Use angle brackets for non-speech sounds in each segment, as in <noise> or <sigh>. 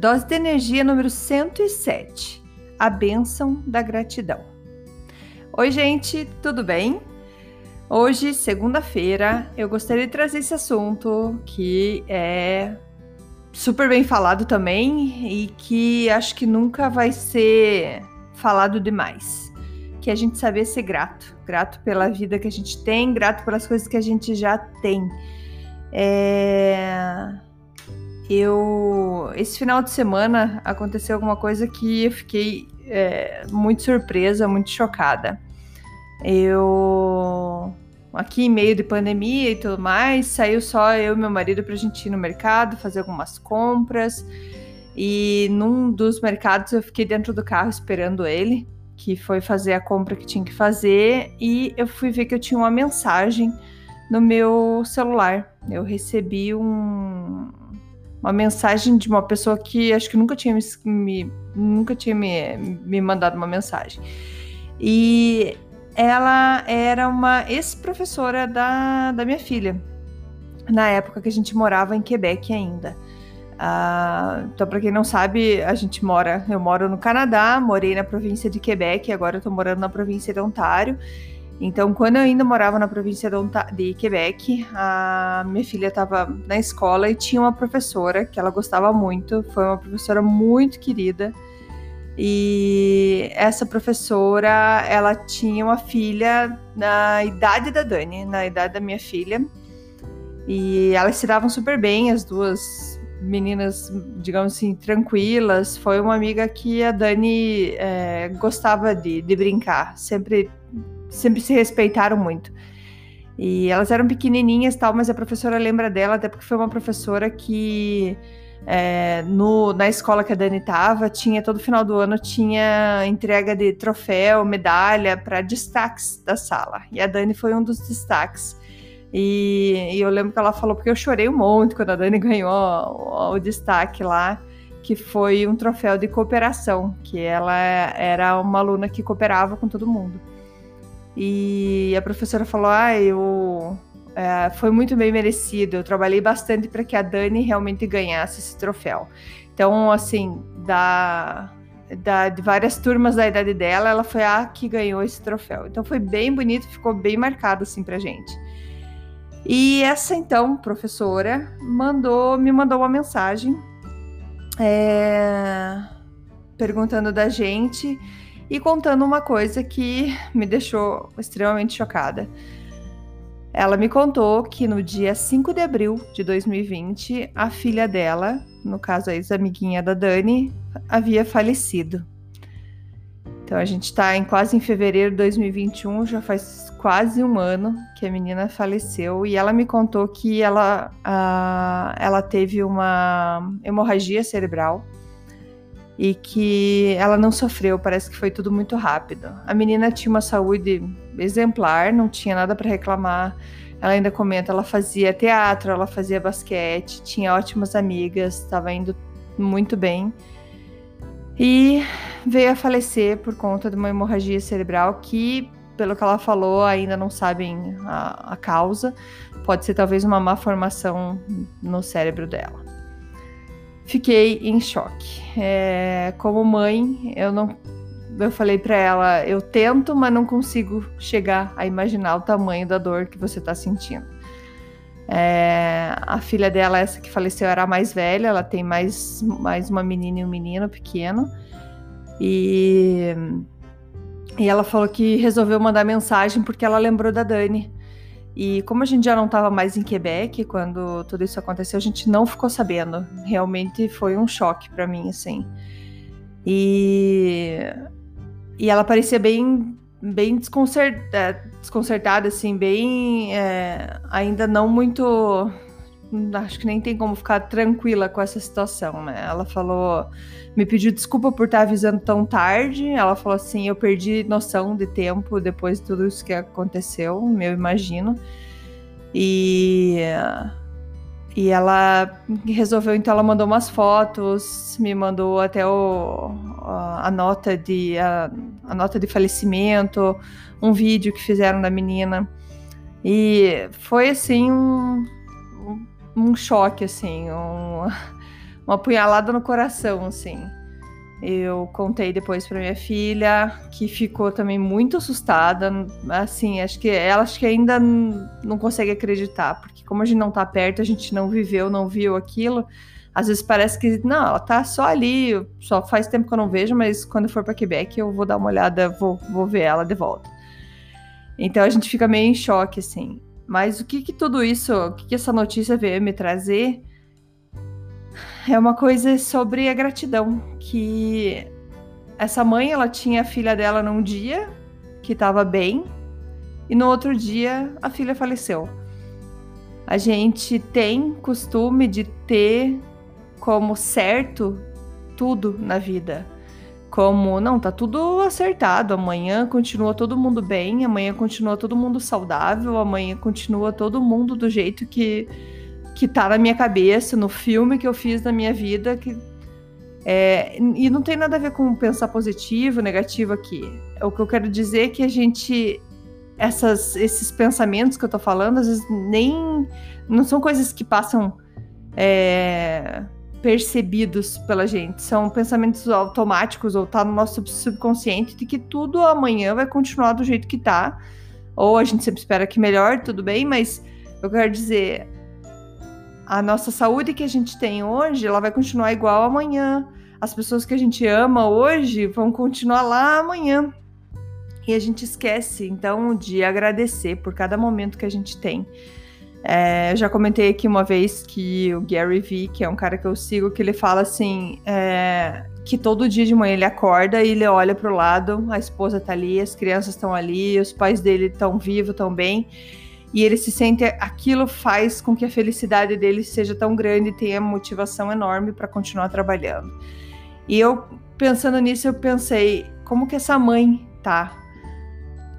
Dose de energia número 107. A bênção da gratidão. Oi, gente, tudo bem? Hoje, segunda-feira, eu gostaria de trazer esse assunto que é super bem falado também e que acho que nunca vai ser falado demais. Que é a gente saber ser grato, grato pela vida que a gente tem, grato pelas coisas que a gente já tem. É eu esse final de semana aconteceu alguma coisa que eu fiquei é, muito surpresa, muito chocada. Eu aqui em meio de pandemia e tudo mais, saiu só eu e meu marido para a gente ir no mercado fazer algumas compras. E num dos mercados eu fiquei dentro do carro esperando ele, que foi fazer a compra que tinha que fazer, e eu fui ver que eu tinha uma mensagem no meu celular. Eu recebi um, uma mensagem de uma pessoa que acho que nunca tinha me, me nunca tinha me, me mandado uma mensagem. E ela era uma ex-professora da, da minha filha, na época que a gente morava em Quebec ainda. Uh, então, para quem não sabe, a gente mora, eu moro no Canadá, morei na província de Quebec, agora tô morando na província de Ontário. Então, quando eu ainda morava na província de Quebec, a minha filha estava na escola e tinha uma professora que ela gostava muito, foi uma professora muito querida. E essa professora, ela tinha uma filha na idade da Dani, na idade da minha filha. E elas se davam super bem, as duas meninas, digamos assim, tranquilas. Foi uma amiga que a Dani é, gostava de, de brincar, sempre sempre se respeitaram muito. E elas eram pequenininhas tal, mas a professora lembra dela, até porque foi uma professora que é, no, na escola que a Dani estava, tinha todo final do ano tinha entrega de troféu, medalha para destaques da sala. E a Dani foi um dos destaques. E, e, eu lembro que ela falou, porque eu chorei um monte quando a Dani <laughs> ganhou o, o, o destaque lá, que foi um troféu de cooperação, que ela era uma aluna que cooperava com todo mundo. E a professora falou: ah, eu. É, foi muito bem merecido. Eu trabalhei bastante para que a Dani realmente ganhasse esse troféu. Então, assim, da, da, de várias turmas da idade dela, ela foi a que ganhou esse troféu. Então, foi bem bonito, ficou bem marcado assim para gente. E essa então professora mandou, me mandou uma mensagem é, perguntando da gente e contando uma coisa que me deixou extremamente chocada. Ela me contou que no dia 5 de abril de 2020, a filha dela, no caso a ex-amiguinha da Dani, havia falecido. Então a gente está em quase em fevereiro de 2021, já faz quase um ano que a menina faleceu e ela me contou que ela, uh, ela teve uma hemorragia cerebral e que ela não sofreu, parece que foi tudo muito rápido. A menina tinha uma saúde exemplar, não tinha nada para reclamar. Ela ainda comenta, ela fazia teatro, ela fazia basquete, tinha ótimas amigas, estava indo muito bem. E veio a falecer por conta de uma hemorragia cerebral que, pelo que ela falou, ainda não sabem a, a causa. Pode ser talvez uma má formação no cérebro dela fiquei em choque. É, como mãe, eu não. Eu falei para ela, eu tento, mas não consigo chegar a imaginar o tamanho da dor que você está sentindo. É, a filha dela, essa que faleceu, era a mais velha, ela tem mais, mais uma menina e um menino pequeno. E, e ela falou que resolveu mandar mensagem porque ela lembrou da Dani. E como a gente já não estava mais em Quebec quando tudo isso aconteceu, a gente não ficou sabendo. Realmente foi um choque para mim, assim. E, e ela parecia bem bem desconcertada, é, desconcertada assim, bem é, ainda não muito acho que nem tem como ficar tranquila com essa situação, né? Ela falou, me pediu desculpa por estar avisando tão tarde. Ela falou assim, eu perdi noção de tempo depois de tudo isso que aconteceu, eu imagino. E e ela resolveu, então ela mandou umas fotos, me mandou até o, a, a nota de a, a, nota de falecimento, um vídeo que fizeram da menina. E foi assim um, um, choque, assim, um, <laughs> uma punhalada no coração, assim. Eu contei depois para minha filha, que ficou também muito assustada. Assim, acho que ela acho que ainda não consegue acreditar, porque como a gente não tá perto, a gente não viveu, não viu aquilo. Às vezes parece que não, ela tá só ali, só faz tempo que eu não vejo, mas quando for para Quebec eu vou dar uma olhada, vou, vou ver ela de volta. Então a gente fica meio em choque assim. Mas o que que tudo isso, o que que essa notícia veio me trazer? é uma coisa sobre a gratidão, que essa mãe, ela tinha a filha dela num dia que estava bem e no outro dia a filha faleceu. A gente tem costume de ter como certo tudo na vida. Como, não, tá tudo acertado, amanhã continua todo mundo bem, amanhã continua todo mundo saudável, amanhã continua todo mundo do jeito que que tá na minha cabeça, no filme que eu fiz na minha vida, que é, e não tem nada a ver com pensar positivo, negativo aqui. O que eu quero dizer é que a gente essas, esses pensamentos que eu tô falando, às vezes nem não são coisas que passam é, percebidos pela gente, são pensamentos automáticos ou tá no nosso subconsciente de que tudo amanhã vai continuar do jeito que tá. Ou a gente sempre espera que melhore, tudo bem, mas eu quero dizer, a nossa saúde que a gente tem hoje, ela vai continuar igual amanhã. As pessoas que a gente ama hoje vão continuar lá amanhã. E a gente esquece, então, de agradecer por cada momento que a gente tem. É, já comentei aqui uma vez que o Gary Vee, que é um cara que eu sigo, que ele fala assim, é, que todo dia de manhã ele acorda e ele olha para o lado, a esposa tá ali, as crianças estão ali, os pais dele estão vivos, estão bem, e ele se sente aquilo faz com que a felicidade dele seja tão grande e tenha motivação enorme para continuar trabalhando. E eu pensando nisso, eu pensei, como que essa mãe tá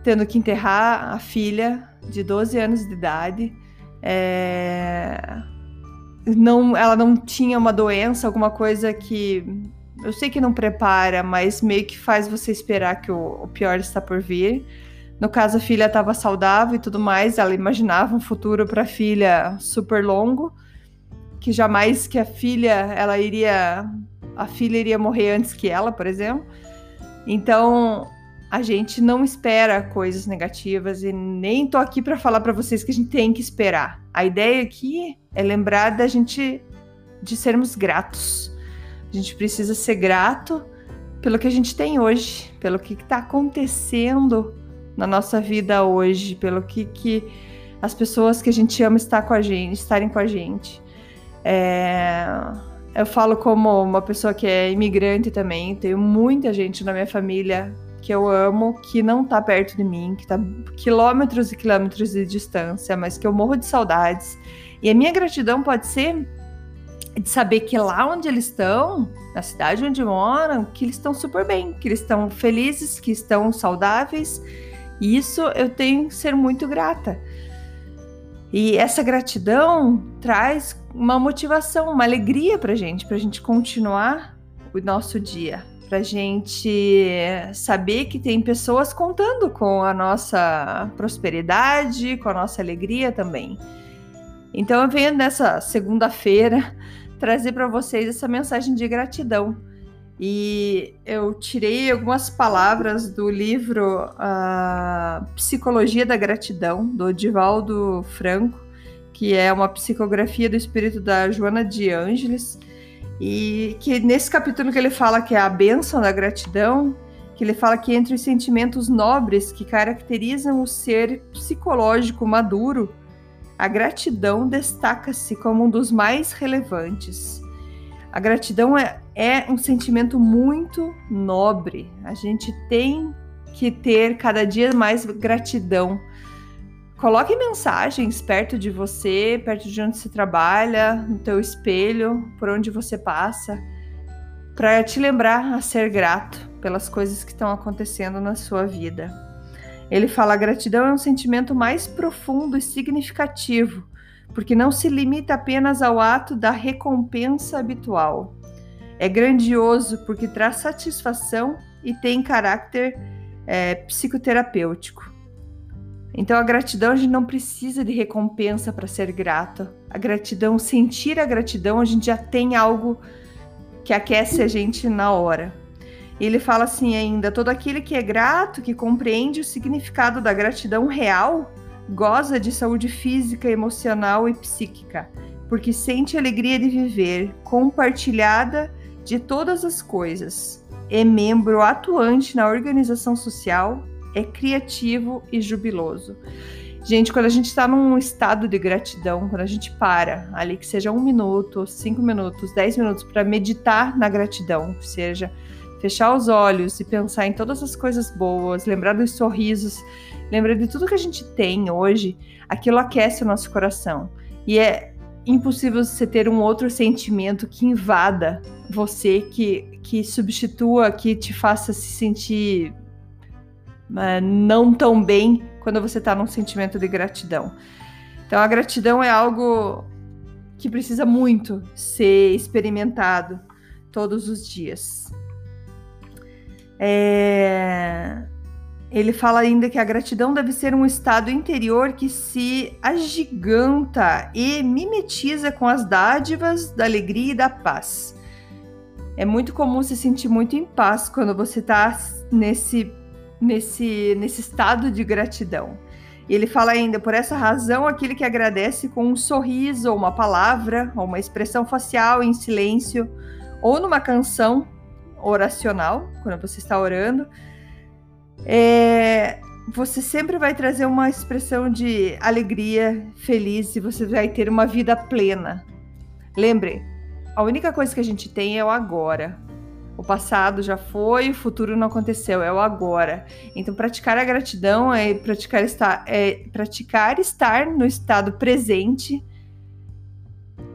tendo que enterrar a filha de 12 anos de idade? É... Não, ela não tinha uma doença, alguma coisa que eu sei que não prepara, mas meio que faz você esperar que o, o pior está por vir. No caso, a filha estava saudável e tudo mais, ela imaginava um futuro para a filha super longo, que jamais que a filha, ela iria a filha iria morrer antes que ela, por exemplo. Então, a gente não espera coisas negativas e nem tô aqui para falar para vocês que a gente tem que esperar. A ideia aqui é lembrar da gente de sermos gratos. A gente precisa ser grato pelo que a gente tem hoje, pelo que está acontecendo na nossa vida hoje, pelo que, que as pessoas que a gente ama estar com a gente, estarem com a gente. É, eu falo como uma pessoa que é imigrante também, tenho muita gente na minha família que eu amo, que não tá perto de mim, que tá quilômetros e quilômetros de distância, mas que eu morro de saudades. E a minha gratidão pode ser de saber que lá onde eles estão, na cidade onde moram, que eles estão super bem, que eles estão felizes, que estão saudáveis e isso eu tenho que ser muito grata. E essa gratidão traz uma motivação, uma alegria para gente, para a gente continuar o nosso dia, para gente saber que tem pessoas contando com a nossa prosperidade, com a nossa alegria também. Então eu venho nessa segunda-feira <laughs> trazer para vocês essa mensagem de gratidão e eu tirei algumas palavras do livro Psicologia da Gratidão, do Divaldo Franco, que é uma psicografia do espírito da Joana de Ângeles, e que nesse capítulo que ele fala que é a bênção da gratidão, que ele fala que entre os sentimentos nobres que caracterizam o ser psicológico maduro, a gratidão destaca-se como um dos mais relevantes. A gratidão é, é um sentimento muito nobre. A gente tem que ter cada dia mais gratidão. Coloque mensagens perto de você, perto de onde você trabalha, no teu espelho, por onde você passa, para te lembrar a ser grato pelas coisas que estão acontecendo na sua vida. Ele fala: gratidão é um sentimento mais profundo e significativo, porque não se limita apenas ao ato da recompensa habitual. É grandioso porque traz satisfação e tem caráter é, psicoterapêutico. Então, a gratidão, a gente não precisa de recompensa para ser grato. A gratidão, sentir a gratidão, a gente já tem algo que aquece a gente na hora. Ele fala assim ainda: todo aquele que é grato, que compreende o significado da gratidão real, goza de saúde física, emocional e psíquica, porque sente alegria de viver, compartilhada de todas as coisas, é membro atuante na organização social, é criativo e jubiloso. Gente, quando a gente está num estado de gratidão, quando a gente para ali, que seja um minuto, cinco minutos, dez minutos, para meditar na gratidão, seja fechar os olhos e pensar em todas as coisas boas, lembrar dos sorrisos, lembrar de tudo que a gente tem hoje, aquilo aquece o nosso coração. E é impossível você ter um outro sentimento que invada você, que, que substitua, que te faça se sentir não tão bem quando você está num sentimento de gratidão. Então, a gratidão é algo que precisa muito ser experimentado todos os dias. É... Ele fala ainda que a gratidão deve ser um estado interior que se agiganta e mimetiza com as dádivas da alegria e da paz. É muito comum se sentir muito em paz quando você está nesse, nesse, nesse estado de gratidão. E ele fala ainda, por essa razão, aquele que agradece com um sorriso, ou uma palavra, ou uma expressão facial em silêncio, ou numa canção, oracional, quando você está orando, é, você sempre vai trazer uma expressão de alegria, feliz e você vai ter uma vida plena. Lembre, a única coisa que a gente tem é o agora. O passado já foi, o futuro não aconteceu, é o agora. Então, praticar a gratidão é praticar estar, é praticar estar no estado presente,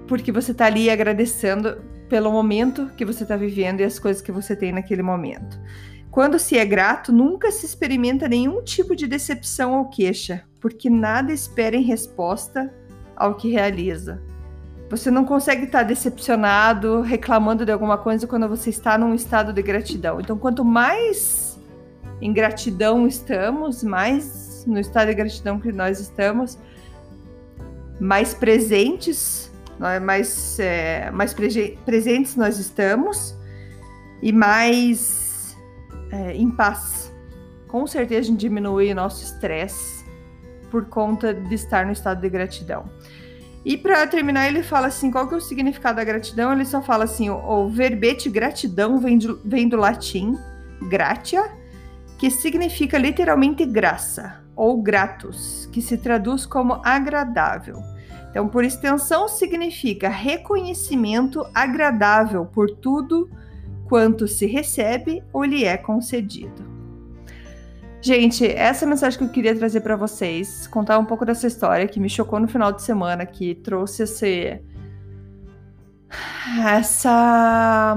porque você está ali agradecendo pelo momento que você está vivendo e as coisas que você tem naquele momento. Quando se é grato, nunca se experimenta nenhum tipo de decepção ou queixa, porque nada espera em resposta ao que realiza. Você não consegue estar decepcionado, reclamando de alguma coisa quando você está num estado de gratidão. Então, quanto mais em gratidão estamos, mais no estado de gratidão que nós estamos, mais presentes é mais, é, mais pre presentes nós estamos e mais é, em paz. Com certeza a gente diminui o nosso estresse por conta de estar no estado de gratidão. E para terminar, ele fala assim: qual que é o significado da gratidão? Ele só fala assim: o, verbete gratidão vem, de, vem do latim gratia, que significa literalmente graça, ou gratus, que se traduz como agradável. Então, por extensão, significa reconhecimento agradável por tudo quanto se recebe ou lhe é concedido. Gente, essa é a mensagem que eu queria trazer para vocês, contar um pouco dessa história que me chocou no final de semana, que trouxe esse essa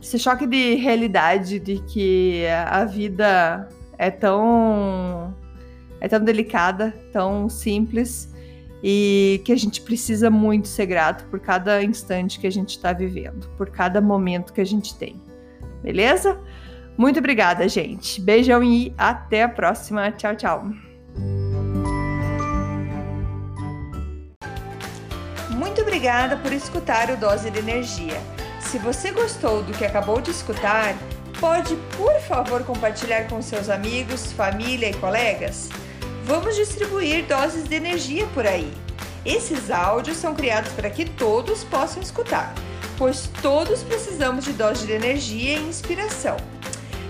esse choque de realidade de que a vida é tão é tão delicada, tão simples e que a gente precisa muito ser grato por cada instante que a gente está vivendo, por cada momento que a gente tem. Beleza? Muito obrigada, gente. Beijão e até a próxima. Tchau, tchau. Muito obrigada por escutar o Dose de Energia. Se você gostou do que acabou de escutar, pode, por favor, compartilhar com seus amigos, família e colegas? Vamos distribuir doses de energia por aí. Esses áudios são criados para que todos possam escutar, pois todos precisamos de doses de energia e inspiração.